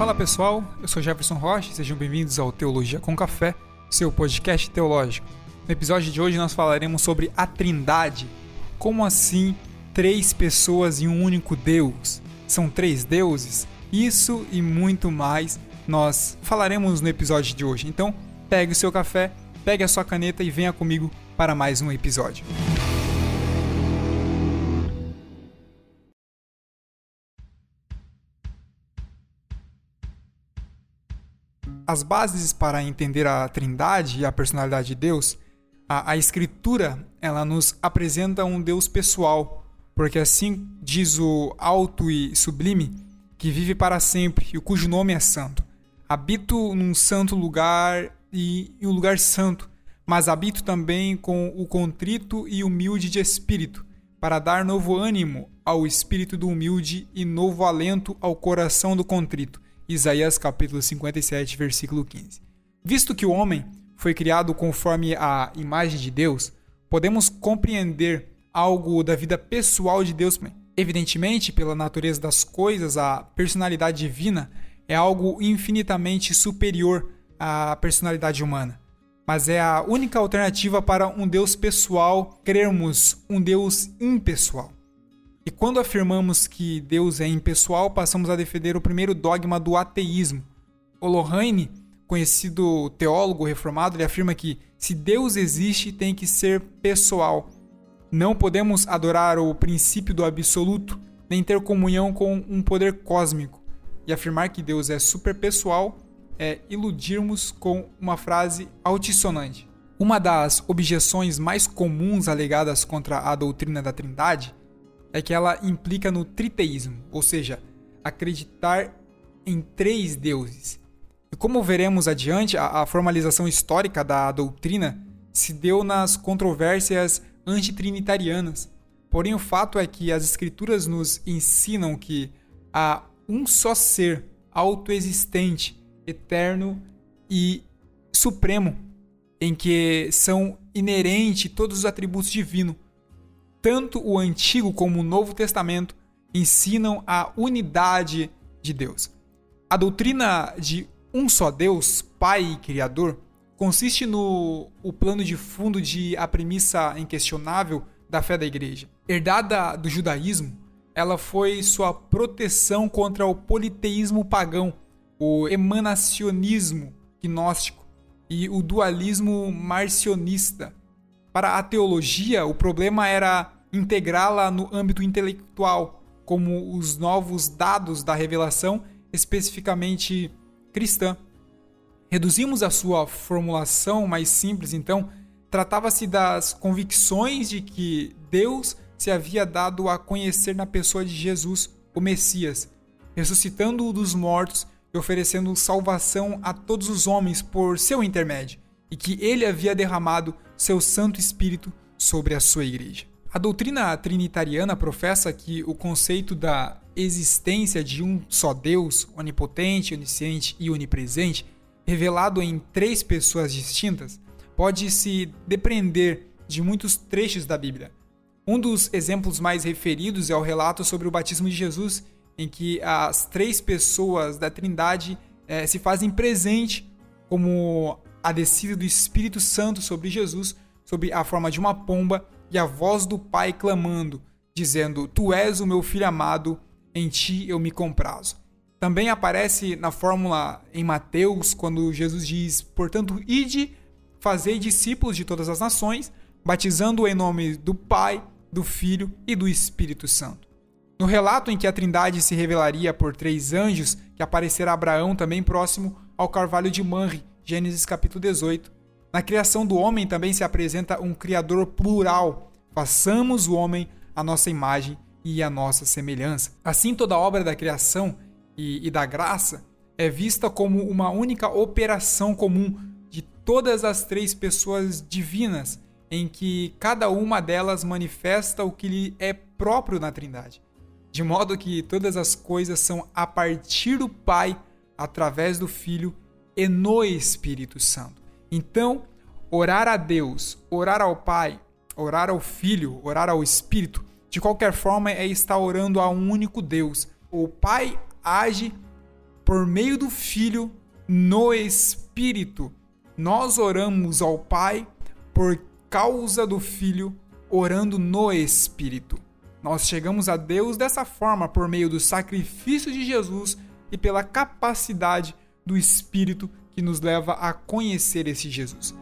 Fala pessoal, eu sou Jefferson Rocha, sejam bem-vindos ao Teologia com Café, seu podcast teológico. No episódio de hoje nós falaremos sobre a Trindade. Como assim três pessoas e um único Deus? São três deuses? Isso e muito mais nós falaremos no episódio de hoje. Então, pegue o seu café, pegue a sua caneta e venha comigo para mais um episódio. As bases para entender a Trindade e a personalidade de Deus, a, a Escritura ela nos apresenta um Deus pessoal, porque assim diz o alto e sublime, que vive para sempre e cujo nome é santo. Habito num santo lugar e em um lugar santo, mas habito também com o contrito e humilde de espírito, para dar novo ânimo ao espírito do humilde e novo alento ao coração do contrito Isaías capítulo 57, versículo 15. Visto que o homem foi criado conforme a imagem de Deus, podemos compreender algo da vida pessoal de Deus. Evidentemente, pela natureza das coisas, a personalidade divina é algo infinitamente superior à personalidade humana. Mas é a única alternativa para um Deus pessoal crermos um Deus impessoal. E quando afirmamos que Deus é impessoal, passamos a defender o primeiro dogma do ateísmo. Olohane, conhecido teólogo reformado, ele afirma que se Deus existe, tem que ser pessoal. Não podemos adorar o princípio do absoluto, nem ter comunhão com um poder cósmico. E afirmar que Deus é superpessoal é iludirmos com uma frase altissonante. Uma das objeções mais comuns alegadas contra a doutrina da Trindade é que ela implica no triteísmo, ou seja, acreditar em três deuses. E como veremos adiante, a, a formalização histórica da doutrina se deu nas controvérsias antitrinitarianas. Porém, o fato é que as escrituras nos ensinam que há um só ser autoexistente, eterno e supremo, em que são inerentes todos os atributos divinos tanto o Antigo como o Novo Testamento ensinam a unidade de Deus. A doutrina de um só Deus, Pai e Criador, consiste no o plano de fundo de a premissa inquestionável da fé da igreja. Herdada do judaísmo, ela foi sua proteção contra o politeísmo pagão, o emanacionismo gnóstico e o dualismo marcionista, para a teologia, o problema era integrá-la no âmbito intelectual, como os novos dados da revelação, especificamente cristã. Reduzimos a sua formulação mais simples, então, tratava-se das convicções de que Deus se havia dado a conhecer na pessoa de Jesus, o Messias, ressuscitando-o dos mortos e oferecendo salvação a todos os homens por seu intermédio, e que ele havia derramado seu Santo Espírito sobre a sua igreja. A doutrina trinitariana professa que o conceito da existência de um só Deus, onipotente, onisciente e onipresente, revelado em três pessoas distintas, pode se depreender de muitos trechos da Bíblia. Um dos exemplos mais referidos é o relato sobre o batismo de Jesus, em que as três pessoas da Trindade eh, se fazem presente como a descida do Espírito Santo sobre Jesus, sob a forma de uma pomba, e a voz do Pai clamando, dizendo: Tu és o meu filho amado, em ti eu me comprazo. Também aparece na fórmula em Mateus, quando Jesus diz: Portanto, ide, fazei discípulos de todas as nações, batizando-o em nome do Pai, do Filho e do Espírito Santo. No relato em que a Trindade se revelaria por três anjos, que aparecerá Abraão também próximo ao carvalho de Manre, Gênesis capítulo 18. Na criação do homem também se apresenta um criador plural. Façamos o homem a nossa imagem e a nossa semelhança. Assim, toda obra da criação e, e da graça é vista como uma única operação comum de todas as três pessoas divinas, em que cada uma delas manifesta o que lhe é próprio na Trindade. De modo que todas as coisas são a partir do Pai, através do Filho e no Espírito Santo. Então, orar a Deus, orar ao Pai, orar ao Filho, orar ao Espírito, de qualquer forma é estar orando a um único Deus. O Pai age por meio do Filho no Espírito. Nós oramos ao Pai por causa do Filho, orando no Espírito. Nós chegamos a Deus dessa forma por meio do sacrifício de Jesus e pela capacidade do Espírito que nos leva a conhecer esse Jesus.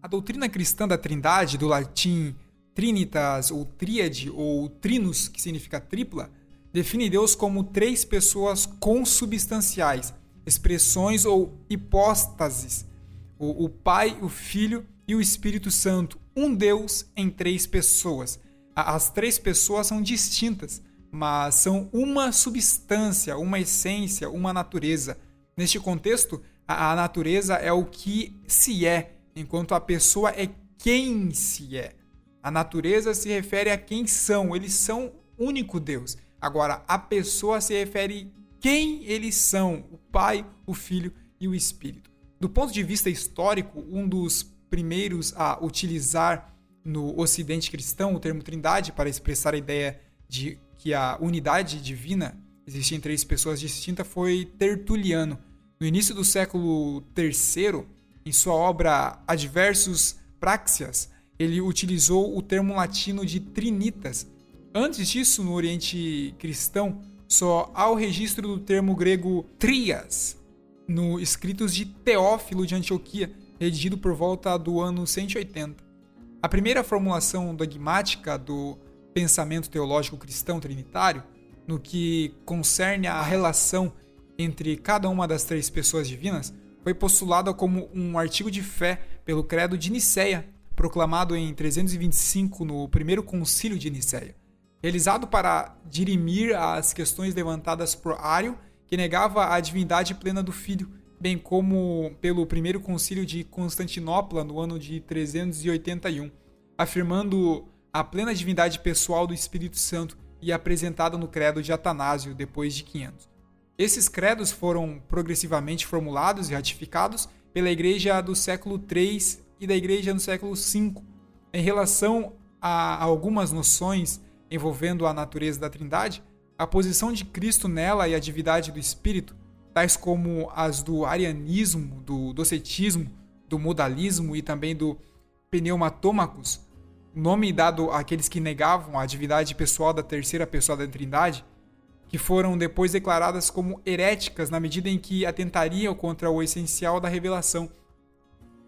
A doutrina cristã da Trindade, do latim Trinitas ou Tríade ou Trinus, que significa tripla, define Deus como três pessoas consubstanciais, expressões ou hipóstases: o, o Pai, o Filho e o Espírito Santo, um Deus em três pessoas. As três pessoas são distintas, mas são uma substância, uma essência, uma natureza. Neste contexto, a, natureza é o que se é, enquanto a pessoa é quem se é. A natureza se refere a quem são, eles são único Deus. Agora, a pessoa se refere quem eles são, o Pai, o Filho e o Espírito. Do ponto de vista histórico, um dos primeiros a utilizar no Ocidente cristão o termo Trindade para expressar a ideia de que a unidade divina existia em três pessoas distintas foi Tertuliano. No início do século III, em sua obra Adversus Praxias, ele utilizou o termo latino de trinitas. Antes disso, no Oriente Cristão, só há o registro do termo grego trias, no escritos de Teófilo de Antioquia, redigido por volta do ano 180. A primeira formulação dogmática do pensamento teológico cristão trinitário, no que concerne a relação entre cada uma das três pessoas divinas, foi postulada como um artigo de fé pelo Credo de Nicéia, proclamado em 325 no primeiro concílio de Nicéia, realizado para dirimir as questões levantadas por Ário, que negava a divindade plena do Filho, bem como pelo primeiro concílio de Constantinopla no ano de 381, afirmando a plena divindade pessoal do Espírito Santo e apresentada no credo de Atanásio depois de 500. Esses credos foram progressivamente formulados e ratificados pela Igreja do século III e da igreja no século V em relação a algumas noções envolvendo a natureza da Trindade, a posição de Cristo nela e a divindade do Espírito, tais como as do arianismo, do docetismo, do modalismo e também do pneumatômacos, nome dado àqueles que negavam a divindade pessoal da terceira pessoa da Trindade, que foram depois declaradas como heréticas na medida em que atentariam contra o essencial da revelação.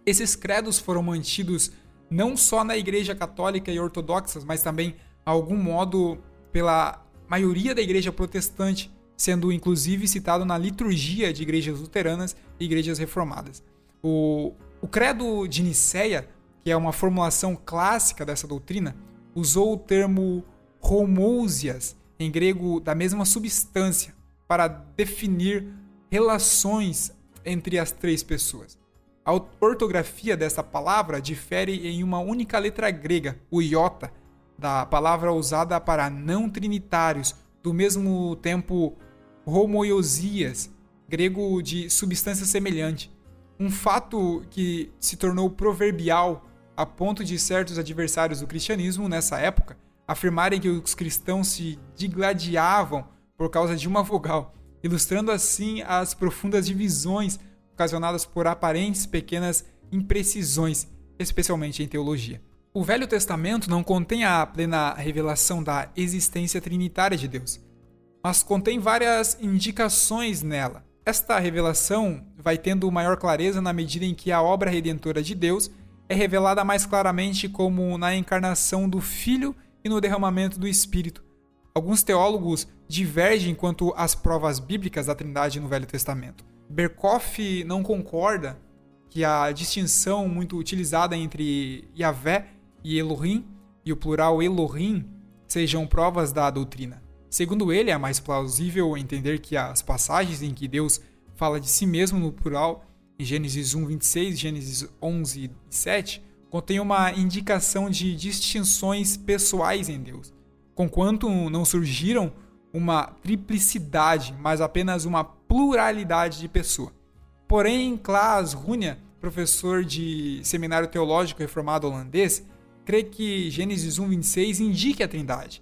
Esses credos foram mantidos não só na Igreja Católica e Ortodoxa, mas também, a algum modo, pela maioria da Igreja Protestante, sendo inclusive citado na liturgia de igrejas luteranas e igrejas reformadas. O, o Credo de Nicéia, que é uma formulação clássica dessa doutrina, usou o termo homousias, em grego da mesma substância, para definir relações entre as três pessoas. A ortografia dessa palavra difere em uma única letra grega, o iota, da palavra usada para não trinitários, do mesmo tempo homoiosias, grego de substância semelhante. Um fato que se tornou proverbial a ponto de certos adversários do cristianismo nessa época afirmarem que os cristãos se digladiavam por causa de uma vogal, ilustrando assim as profundas divisões ocasionadas por aparentes pequenas imprecisões, especialmente em teologia. O Velho Testamento não contém a plena revelação da existência trinitária de Deus, mas contém várias indicações nela. Esta revelação vai tendo maior clareza na medida em que a obra redentora de Deus é revelada mais claramente como na encarnação do Filho e no derramamento do Espírito. Alguns teólogos divergem quanto às provas bíblicas da Trindade no Velho Testamento. Berkoff não concorda que a distinção muito utilizada entre Yahvé e Elohim e o plural Elohim sejam provas da doutrina. Segundo ele, é mais plausível entender que as passagens em que Deus fala de si mesmo no plural, em Gênesis 1, 26, Gênesis 11 e 7, contém uma indicação de distinções pessoais em Deus, conquanto não surgiram uma triplicidade, mas apenas uma pluralidade de pessoa. Porém, Klaas Runia professor de seminário teológico reformado holandês, crê que Gênesis 1:26 indique a Trindade.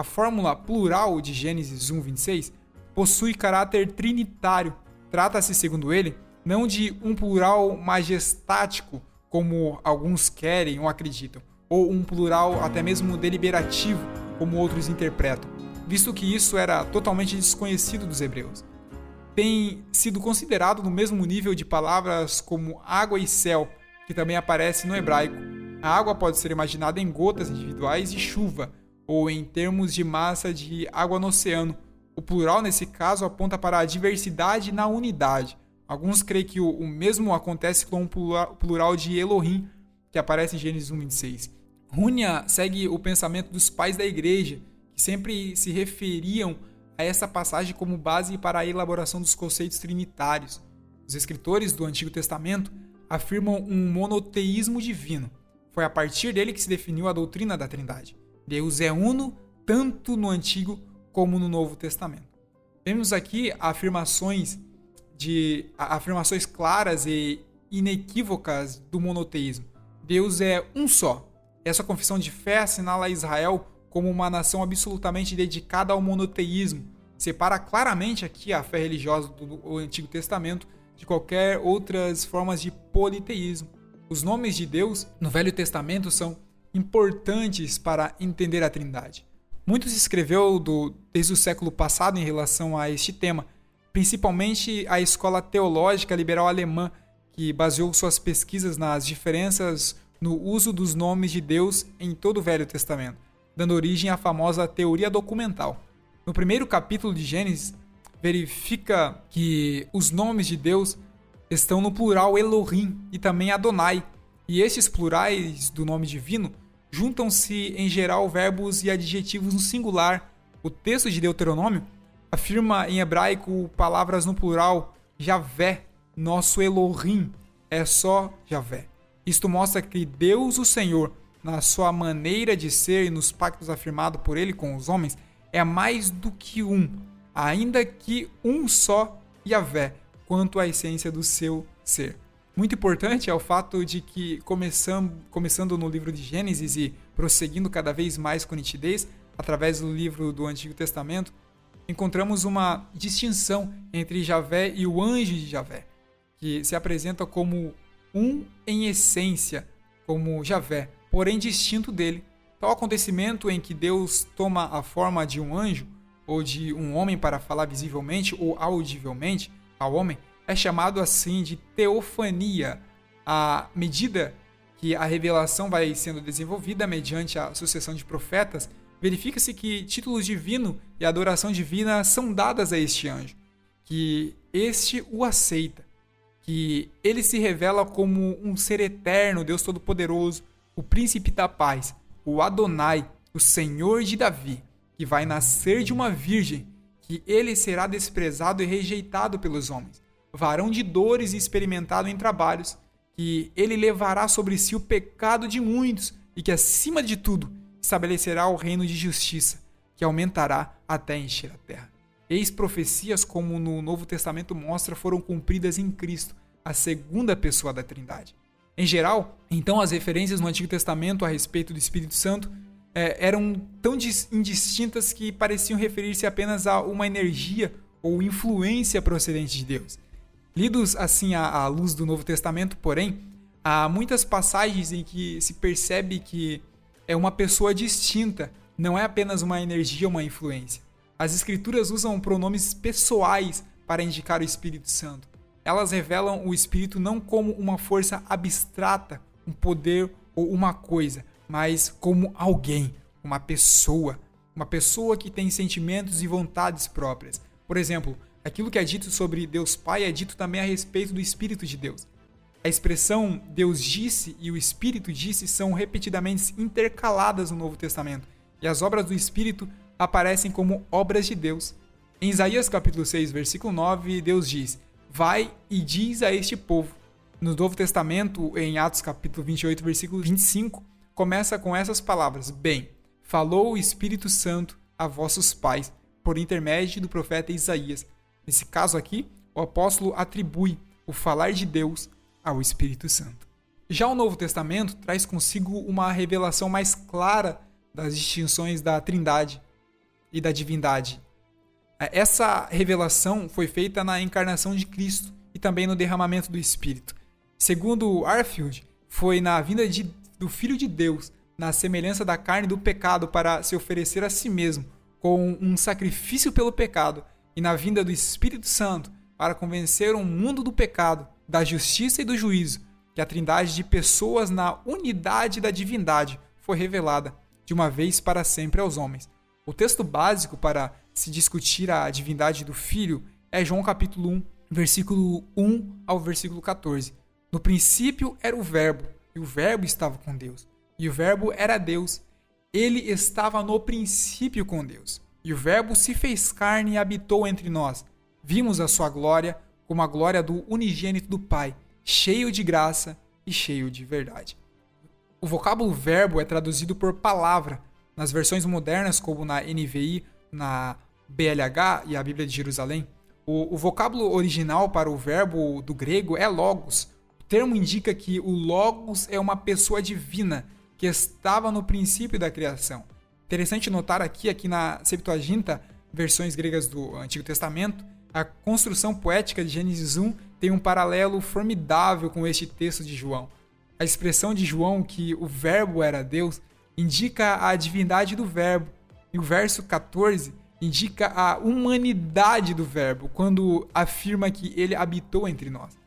A fórmula plural de Gênesis 1:26 possui caráter trinitário. Trata-se, segundo ele, não de um plural majestático, como alguns querem ou acreditam, ou um plural até mesmo deliberativo, como outros interpretam, visto que isso era totalmente desconhecido dos hebreus. Tem sido considerado no mesmo nível de palavras como água e céu, que também aparece no hebraico. A água pode ser imaginada em gotas individuais de chuva, ou em termos de massa de água no oceano. O plural, nesse caso, aponta para a diversidade na unidade. Alguns creem que o, mesmo acontece com o plural de Elohim, que aparece em Gênesis 1:26. Rúnia segue o pensamento dos pais da igreja, que sempre se referiam a essa passagem como base para a elaboração dos conceitos trinitários. Os escritores do Antigo Testamento afirmam um monoteísmo divino. Foi a partir dele que se definiu a doutrina da Trindade. Deus é uno tanto no Antigo como no Novo Testamento. Vemos aqui afirmações de afirmações claras e inequívocas do monoteísmo. Deus é um só, essa confissão de fé assinala Israel como uma nação absolutamente dedicada ao monoteísmo. Separa claramente aqui a fé religiosa do Antigo Testamento de qualquer outras formas de politeísmo. Os nomes de Deus no Velho Testamento são importantes para entender a Trindade. Muito se escreveu do, desde o século passado em relação a este tema, principalmente a escola teológica liberal alemã, que baseou suas pesquisas nas diferenças no uso dos nomes de Deus em todo o Velho Testamento, dando origem à famosa teoria documental. No primeiro capítulo de Gênesis, verifica que os nomes de Deus estão no plural Elohim e também Adonai, e estes plurais do nome divino juntam-se em geral verbos e adjetivos no singular. O texto de Deuteronômio afirma em hebraico palavras no plural Javé, nosso Elohim, é só Javé. Isto mostra que Deus, o Senhor, na sua maneira de ser e nos pactos afirmados por ele com os homens, é mais do que um, ainda que um só Yahvé, quanto à essência do seu ser. Muito importante é o fato de que, começando, começando no livro de Gênesis e prosseguindo cada vez mais com nitidez, através do livro do Antigo Testamento, encontramos uma distinção entre Javé e o anjo de Javé, que se apresenta como um em essência, como Javé, porém distinto dele. Tal acontecimento em que Deus toma a forma de um anjo ou de um homem para falar visivelmente ou audivelmente ao homem é chamado assim de teofania. À medida que a revelação vai sendo desenvolvida mediante a sucessão de profetas, verifica-se que títulos divino e adoração divina são dadas a este anjo, que este o aceita que ele se revela como um ser eterno, Deus Todo-Poderoso, o príncipe da paz, o Adonai, o Senhor de Davi, que vai nascer de uma virgem, que ele será desprezado e rejeitado pelos homens, varão de dores e experimentado em trabalhos, que ele levará sobre si o pecado de muitos e que, acima de tudo, estabelecerá o reino de justiça, que aumentará até encher a terra. Eis profecias, como no Novo Testamento mostra, foram cumpridas em Cristo, a segunda pessoa da Trindade. Em geral, então, as referências no Antigo Testamento a respeito do Espírito Santo é, eram tão indistintas que pareciam referir-se apenas a uma energia ou influência procedente de Deus. Lidos assim à, luz do Novo Testamento, porém, há muitas passagens em que se percebe que é uma pessoa distinta, não é apenas uma energia uma influência. As escrituras usam pronomes pessoais para indicar o Espírito Santo. Elas revelam o Espírito não como uma força abstrata, um poder ou uma coisa, mas como alguém, uma pessoa, uma pessoa que tem sentimentos e vontades próprias. Por exemplo, aquilo que é dito sobre Deus Pai é dito também a respeito do Espírito de Deus. A expressão Deus disse e o Espírito disse são repetidamente intercaladas no Novo Testamento, e as obras do Espírito aparecem como obras de Deus. Em Isaías capítulo 6, versículo 9, Deus diz: Vai e diz a este povo. No Novo Testamento, em Atos capítulo 28, versículo 25, começa com essas palavras: Bem, falou o Espírito Santo a vossos pais, por intermédio do profeta Isaías. Nesse caso aqui, o apóstolo atribui o falar de Deus ao Espírito Santo. Já o Novo Testamento traz consigo uma revelação mais clara das distinções da Trindade e da divindade. Essa revelação foi feita na encarnação de Cristo e também no derramamento do Espírito. Segundo Arfield, foi na vinda de, do Filho de Deus, na semelhança da carne do pecado, para se oferecer a si mesmo, com um sacrifício pelo pecado, e na vinda do Espírito Santo, para convencer o mundo do pecado, da justiça e do juízo, que a trindade de pessoas na unidade da divindade foi revelada, de uma vez para sempre aos homens. O texto básico para se discutir a divindade do Filho é João capítulo 1, versículo 1 ao versículo 14. No princípio era o Verbo, e o Verbo estava com Deus, e o Verbo era Deus. Ele estava no princípio com Deus. E o Verbo se fez carne e habitou entre nós. Vimos a sua glória como a glória do unigênito do Pai, cheio de graça e cheio de verdade. O vocábulo verbo é traduzido por palavra nas versões modernas, como na NVI, na BLH e a Bíblia de Jerusalém. O, o vocábulo original para o verbo do grego é logos, termo indica que o Logos é uma pessoa divina que estava no princípio da criação. Interessante notar aqui, aqui na Septuaginta, versões gregas do Antigo Testamento, a construção poética de Gênesis 1 tem um paralelo formidável com este texto de João. A expressão de João que o Verbo era Deus indica a divindade do Verbo, e o verso 14 indica a humanidade do Verbo, quando afirma que ele habitou entre nós.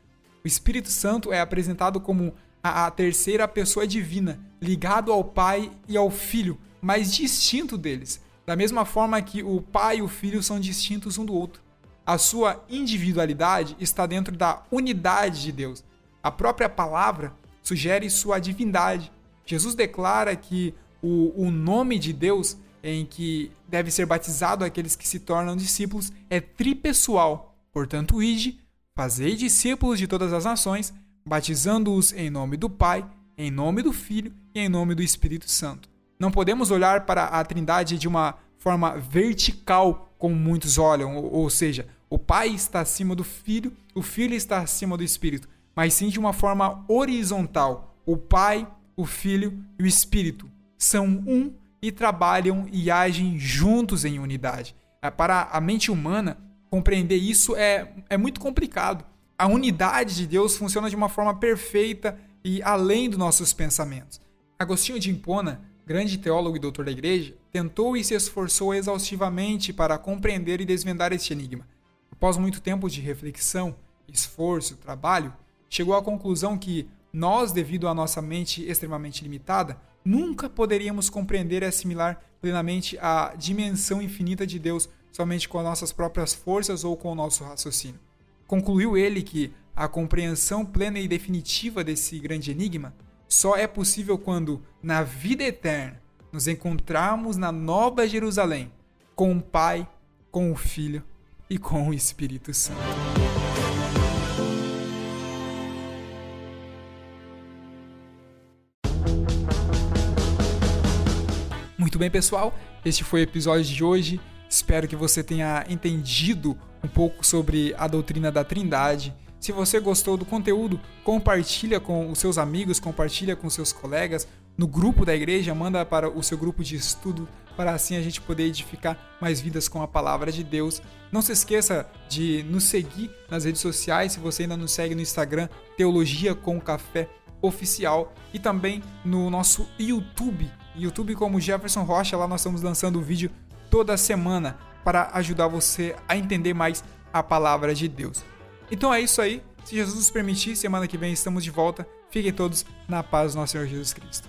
O Espírito Santo é apresentado como a, terceira pessoa divina, ligado ao Pai e ao Filho, mas distinto deles, da mesma forma que o Pai e o Filho são distintos um do outro. A sua individualidade está dentro da unidade de Deus. A própria palavra sugere sua divindade. Jesus declara que o, o nome de Deus em que deve ser batizado aqueles que se tornam discípulos é tripessoal. Portanto, ide Fazei discípulos de todas as nações, batizando-os em nome do Pai, em nome do Filho e em nome do Espírito Santo. Não podemos olhar para a Trindade de uma forma vertical, como muitos olham, ou seja, o Pai está acima do Filho, o Filho está acima do Espírito, mas sim de uma forma horizontal. O Pai, o Filho e o Espírito são um e trabalham e agem juntos em unidade. É, para a mente humana, compreender isso é, é muito complicado. A unidade de Deus funciona de uma forma perfeita e além dos nossos pensamentos. Agostinho de Hipona, grande teólogo e doutor da igreja, tentou e se esforçou exaustivamente para compreender e desvendar este enigma. Após muito tempo de reflexão, esforço, trabalho, chegou à conclusão que nós, devido à nossa mente extremamente limitada, nunca poderíamos compreender e assimilar plenamente a dimensão infinita de Deus somente com as nossas próprias forças ou com o nosso raciocínio. Concluiu ele que a compreensão plena e definitiva desse grande enigma só é possível quando, na vida eterna, nos encontrarmos na Nova Jerusalém com o Pai, com o Filho e com o Espírito Santo. Muito bem, pessoal, este foi o episódio de hoje. Espero que você tenha entendido um pouco sobre a doutrina da Trindade. Se você gostou do conteúdo, compartilha com os seus amigos, compartilha com seus colegas no grupo da igreja, manda para o seu grupo de estudo para assim a gente poder edificar mais vidas com a palavra de Deus. Não se esqueça de nos seguir nas redes sociais, se você ainda nos segue no Instagram, Teologia com Café Oficial e também no nosso YouTube, YouTube como Jefferson Rocha, lá nós estamos lançando vídeo toda semana para ajudar você a entender mais a palavra de Deus. Então é isso aí. Se Jesus nos permitir, semana que vem estamos de volta. Fiquem todos na paz do nosso Senhor Jesus Cristo.